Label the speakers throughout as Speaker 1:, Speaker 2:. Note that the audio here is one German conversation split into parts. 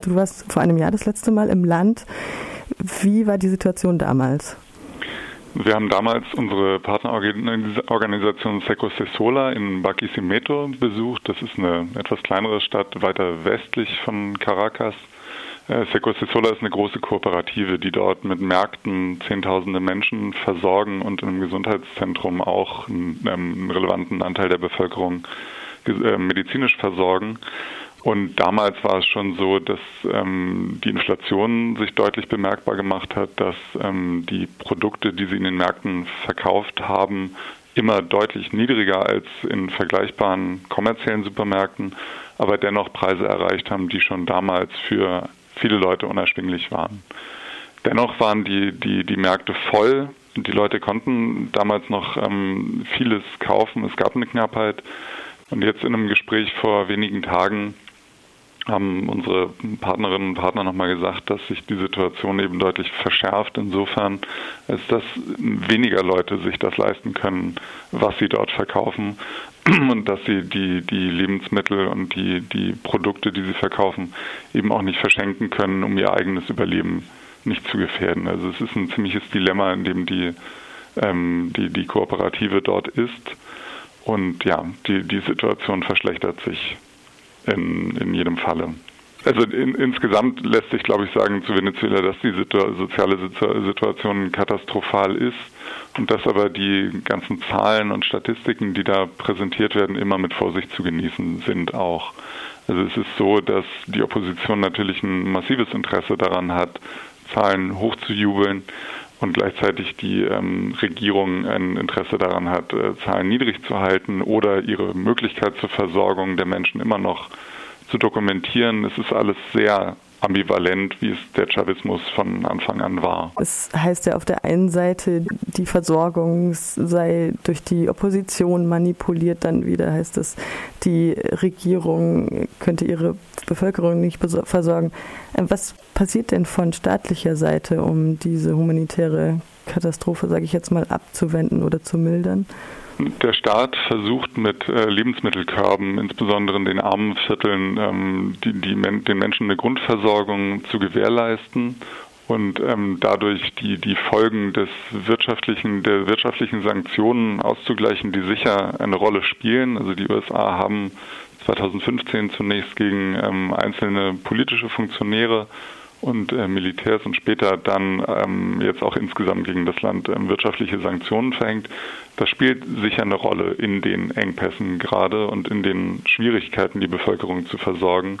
Speaker 1: Du warst vor einem Jahr das letzte Mal im Land. Wie war die Situation damals?
Speaker 2: Wir haben damals unsere Partnerorganisation Seco Sesola in Barquisimeto besucht. Das ist eine etwas kleinere Stadt weiter westlich von Caracas. Äh, Seco Sesola ist eine große Kooperative, die dort mit Märkten Zehntausende Menschen versorgen und im Gesundheitszentrum auch einen, einen relevanten Anteil der Bevölkerung äh, medizinisch versorgen. Und damals war es schon so, dass ähm, die Inflation sich deutlich bemerkbar gemacht hat, dass ähm, die Produkte, die sie in den Märkten verkauft haben, immer deutlich niedriger als in vergleichbaren kommerziellen Supermärkten, aber dennoch Preise erreicht haben, die schon damals für viele Leute unerschwinglich waren. Dennoch waren die, die, die Märkte voll. Die Leute konnten damals noch ähm, vieles kaufen. Es gab eine Knappheit. Und jetzt in einem Gespräch vor wenigen Tagen haben unsere Partnerinnen und Partner nochmal gesagt, dass sich die Situation eben deutlich verschärft, insofern, als dass weniger Leute sich das leisten können, was sie dort verkaufen und dass sie die, die Lebensmittel und die, die Produkte, die sie verkaufen, eben auch nicht verschenken können, um ihr eigenes Überleben nicht zu gefährden. Also es ist ein ziemliches Dilemma, in dem die, ähm, die, die Kooperative dort ist. Und ja, die, die Situation verschlechtert sich in, in jedem Falle. Also in, insgesamt lässt sich, glaube ich, sagen zu Venezuela, dass die Situ soziale Situation katastrophal ist und dass aber die ganzen Zahlen und Statistiken, die da präsentiert werden, immer mit Vorsicht zu genießen sind auch. Also es ist so, dass die Opposition natürlich ein massives Interesse daran hat, Zahlen hochzujubeln und gleichzeitig die ähm, Regierung ein Interesse daran hat, äh, Zahlen niedrig zu halten oder ihre Möglichkeit zur Versorgung der Menschen immer noch zu dokumentieren. Es ist alles sehr ambivalent, wie es der Chavismus von Anfang an war.
Speaker 1: Es heißt ja auf der einen Seite, die Versorgung sei durch die Opposition manipuliert, dann wieder heißt es, die Regierung könnte ihre Bevölkerung nicht versorgen. Äh, was passiert denn von staatlicher Seite, um diese humanitäre Katastrophe, sage ich jetzt mal, abzuwenden oder zu mildern?
Speaker 2: Der Staat versucht mit äh, Lebensmittelkörben, insbesondere in den armen Vierteln, ähm, die, die den Menschen eine Grundversorgung zu gewährleisten und ähm, dadurch die, die Folgen des wirtschaftlichen, der wirtschaftlichen Sanktionen auszugleichen, die sicher eine Rolle spielen. Also die USA haben 2015 zunächst gegen ähm, einzelne politische Funktionäre und äh, Militärs und später dann ähm, jetzt auch insgesamt gegen das Land ähm, wirtschaftliche Sanktionen verhängt. Das spielt sicher eine Rolle in den Engpässen gerade und in den Schwierigkeiten, die Bevölkerung zu versorgen.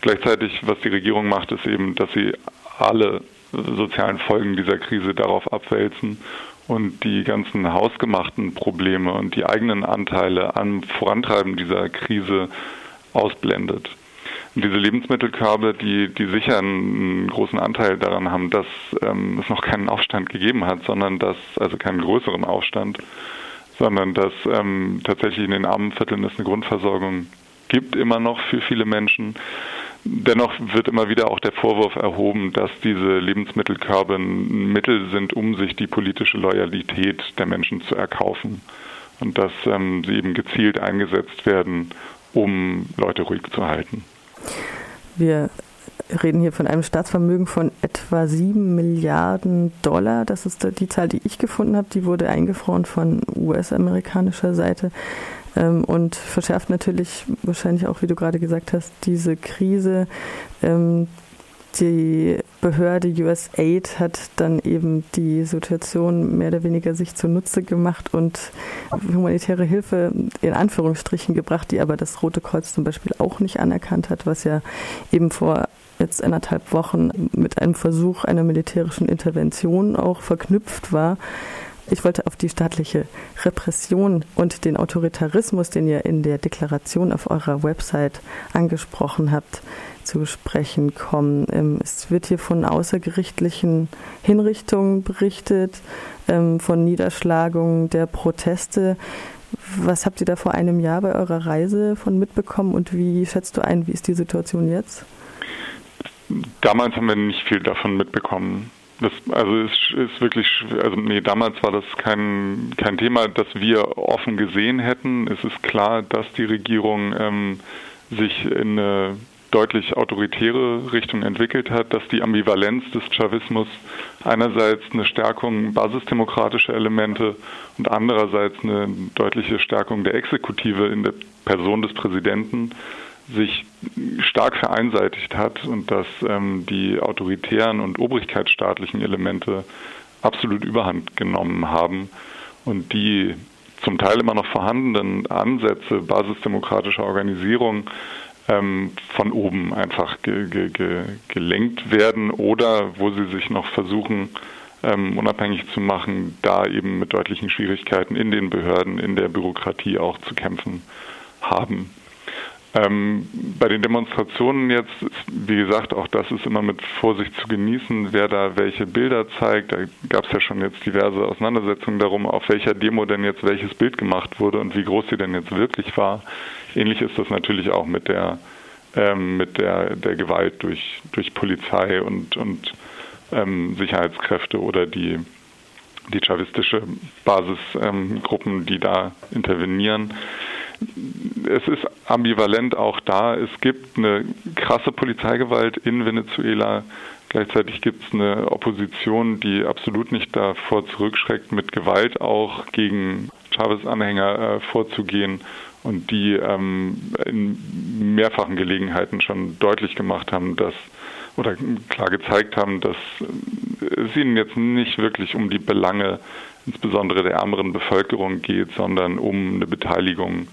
Speaker 2: Gleichzeitig, was die Regierung macht, ist eben, dass sie alle sozialen Folgen dieser Krise darauf abwälzen und die ganzen hausgemachten Probleme und die eigenen Anteile am Vorantreiben dieser Krise ausblendet. Und diese Lebensmittelkörbe, die, die sicher einen großen Anteil daran haben, dass ähm, es noch keinen Aufstand gegeben hat, sondern dass, also keinen größeren Aufstand, sondern dass ähm, tatsächlich in den armen Vierteln es eine Grundversorgung gibt, immer noch für viele Menschen. Dennoch wird immer wieder auch der Vorwurf erhoben, dass diese Lebensmittelkörbe ein Mittel sind, um sich die politische Loyalität der Menschen zu erkaufen. Und dass ähm, sie eben gezielt eingesetzt werden, um Leute ruhig zu halten.
Speaker 1: Wir reden hier von einem Staatsvermögen von etwa 7 Milliarden Dollar. Das ist die Zahl, die ich gefunden habe. Die wurde eingefroren von US-amerikanischer Seite ähm, und verschärft natürlich wahrscheinlich auch, wie du gerade gesagt hast, diese Krise. Ähm, die Behörde USAID hat dann eben die Situation mehr oder weniger sich zunutze gemacht und humanitäre Hilfe in Anführungsstrichen gebracht, die aber das Rote Kreuz zum Beispiel auch nicht anerkannt hat, was ja eben vor jetzt anderthalb Wochen mit einem Versuch einer militärischen Intervention auch verknüpft war. Ich wollte auf die staatliche Repression und den Autoritarismus, den ihr in der Deklaration auf eurer Website angesprochen habt, zu sprechen kommen. Ähm, es wird hier von außergerichtlichen Hinrichtungen berichtet, ähm, von Niederschlagungen der Proteste. Was habt ihr da vor einem Jahr bei eurer Reise von mitbekommen und wie schätzt du ein, wie ist die Situation jetzt?
Speaker 2: Damals haben wir nicht viel davon mitbekommen. Das, also es ist wirklich, also nee, damals war das kein, kein Thema, das wir offen gesehen hätten. Es ist klar, dass die Regierung ähm, sich in eine deutlich autoritäre Richtung entwickelt hat, dass die Ambivalenz des Chavismus einerseits eine Stärkung basisdemokratischer Elemente und andererseits eine deutliche Stärkung der Exekutive in der Person des Präsidenten sich stark vereinseitigt hat und dass ähm, die autoritären und obrigkeitsstaatlichen Elemente absolut überhand genommen haben und die zum Teil immer noch vorhandenen Ansätze basisdemokratischer Organisierung ähm, von oben einfach ge ge ge gelenkt werden oder wo sie sich noch versuchen, ähm, unabhängig zu machen, da eben mit deutlichen Schwierigkeiten in den Behörden, in der Bürokratie auch zu kämpfen haben. Ähm, bei den Demonstrationen jetzt, wie gesagt, auch das ist immer mit Vorsicht zu genießen, wer da welche Bilder zeigt. Da gab es ja schon jetzt diverse Auseinandersetzungen darum, auf welcher Demo denn jetzt welches Bild gemacht wurde und wie groß sie denn jetzt wirklich war. Ähnlich ist das natürlich auch mit der ähm, mit der, der Gewalt durch, durch Polizei und, und ähm, Sicherheitskräfte oder die, die chavistische Basisgruppen, die da intervenieren es ist ambivalent auch da. Es gibt eine krasse Polizeigewalt in Venezuela. Gleichzeitig gibt es eine Opposition, die absolut nicht davor zurückschreckt, mit Gewalt auch gegen Chavez-Anhänger äh, vorzugehen und die ähm, in mehrfachen Gelegenheiten schon deutlich gemacht haben, dass oder klar gezeigt haben, dass es ihnen jetzt nicht wirklich um die Belange insbesondere der ärmeren Bevölkerung geht, sondern um eine Beteiligung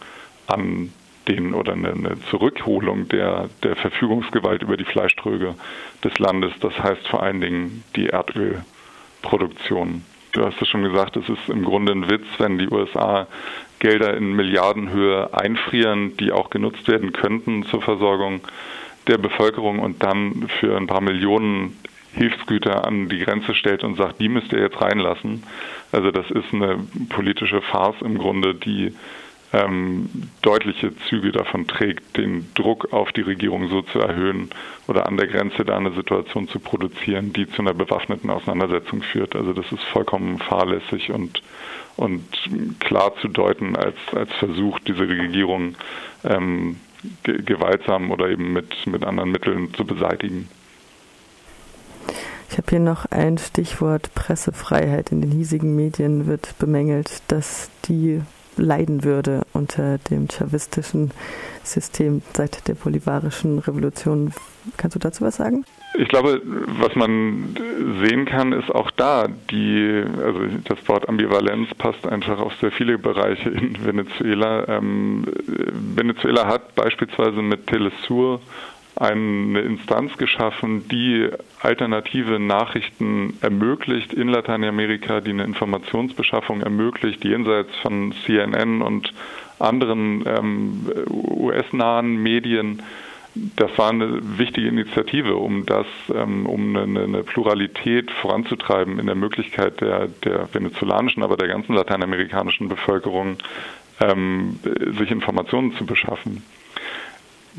Speaker 2: an den oder eine, eine Zurückholung der, der Verfügungsgewalt über die Fleischtröge des Landes. Das heißt vor allen Dingen die Erdölproduktion. Du hast es schon gesagt, es ist im Grunde ein Witz, wenn die USA Gelder in Milliardenhöhe einfrieren, die auch genutzt werden könnten zur Versorgung der Bevölkerung und dann für ein paar Millionen Hilfsgüter an die Grenze stellt und sagt, die müsst ihr jetzt reinlassen. Also das ist eine politische Farce im Grunde, die ähm, deutliche Züge davon trägt, den Druck auf die Regierung so zu erhöhen oder an der Grenze da eine Situation zu produzieren, die zu einer bewaffneten Auseinandersetzung führt. Also das ist vollkommen fahrlässig und, und klar zu deuten als, als Versuch, diese Regierung ähm, ge gewaltsam oder eben mit, mit anderen Mitteln zu beseitigen.
Speaker 1: Ich habe hier noch ein Stichwort Pressefreiheit. In den hiesigen Medien wird bemängelt, dass die leiden würde unter dem chavistischen System seit der bolivarischen Revolution. Kannst du dazu was sagen?
Speaker 2: Ich glaube, was man sehen kann, ist auch da die, also das Wort Ambivalenz passt einfach auf sehr viele Bereiche in Venezuela. Ähm, Venezuela hat beispielsweise mit Telesur eine Instanz geschaffen, die alternative Nachrichten ermöglicht in Lateinamerika, die eine Informationsbeschaffung ermöglicht, jenseits von CNN und anderen ähm, US-nahen Medien. Das war eine wichtige Initiative, um das, ähm, um eine, eine, Pluralität voranzutreiben in der Möglichkeit der, der venezolanischen, aber der ganzen lateinamerikanischen Bevölkerung, ähm, sich Informationen zu beschaffen.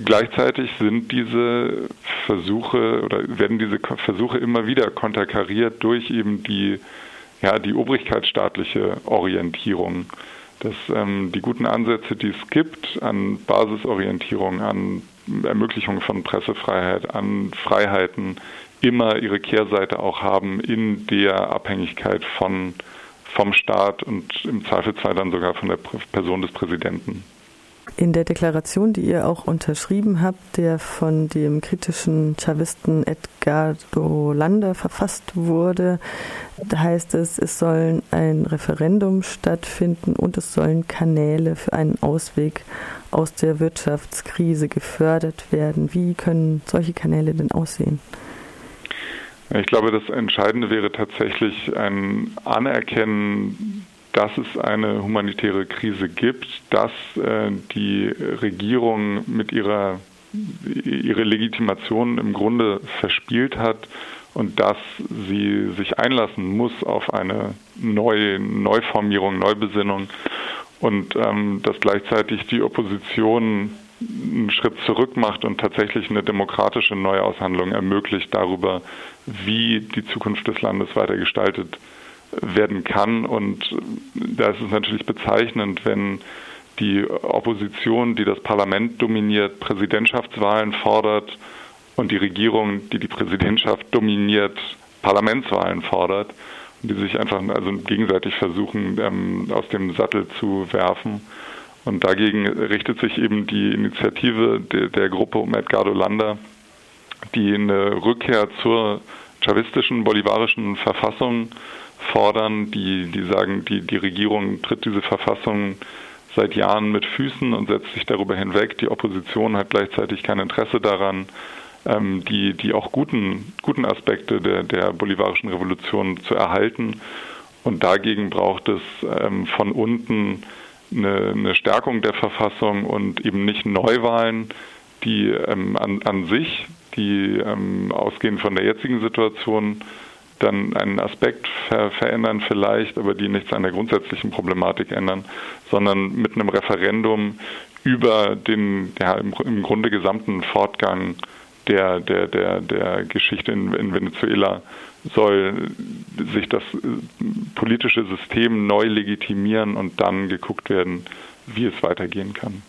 Speaker 2: Gleichzeitig sind diese Versuche oder werden diese Versuche immer wieder konterkariert durch eben die, ja, die obrigkeitsstaatliche Orientierung. Dass ähm, die guten Ansätze, die es gibt an Basisorientierung, an Ermöglichung von Pressefreiheit, an Freiheiten, immer ihre Kehrseite auch haben in der Abhängigkeit von, vom Staat und im Zweifelsfall dann sogar von der Person des Präsidenten.
Speaker 1: In der Deklaration, die ihr auch unterschrieben habt, der von dem kritischen Chavisten Edgardo Landa verfasst wurde, heißt es, es sollen ein Referendum stattfinden und es sollen Kanäle für einen Ausweg aus der Wirtschaftskrise gefördert werden. Wie können solche Kanäle denn aussehen?
Speaker 2: Ich glaube, das Entscheidende wäre tatsächlich ein Anerkennen dass es eine humanitäre Krise gibt, dass äh, die Regierung mit ihrer ihre Legitimation im Grunde verspielt hat und dass sie sich einlassen muss auf eine neue Neuformierung, Neubesinnung und ähm, dass gleichzeitig die Opposition einen Schritt zurück macht und tatsächlich eine demokratische Neuaushandlung ermöglicht darüber, wie die Zukunft des Landes weiter gestaltet werden kann. Und da ist es natürlich bezeichnend, wenn die Opposition, die das Parlament dominiert, Präsidentschaftswahlen fordert und die Regierung, die die Präsidentschaft dominiert, Parlamentswahlen fordert und die sich einfach also gegenseitig versuchen, ähm, aus dem Sattel zu werfen. Und dagegen richtet sich eben die Initiative der, der Gruppe um Edgardo Landa, die eine Rückkehr zur chavistischen bolivarischen Verfassung fordern, die, die sagen, die, die Regierung tritt diese Verfassung seit Jahren mit Füßen und setzt sich darüber hinweg. Die Opposition hat gleichzeitig kein Interesse daran, ähm, die, die auch guten, guten Aspekte der, der bolivarischen Revolution zu erhalten. Und dagegen braucht es ähm, von unten eine, eine, Stärkung der Verfassung und eben nicht Neuwahlen, die ähm, an, an sich, die ähm, ausgehend von der jetzigen Situation dann einen Aspekt ver verändern vielleicht, aber die nichts an der grundsätzlichen Problematik ändern, sondern mit einem Referendum über den ja, im, im Grunde gesamten Fortgang der, der, der, der Geschichte in, in Venezuela soll sich das äh, politische System neu legitimieren und dann geguckt werden, wie es weitergehen kann.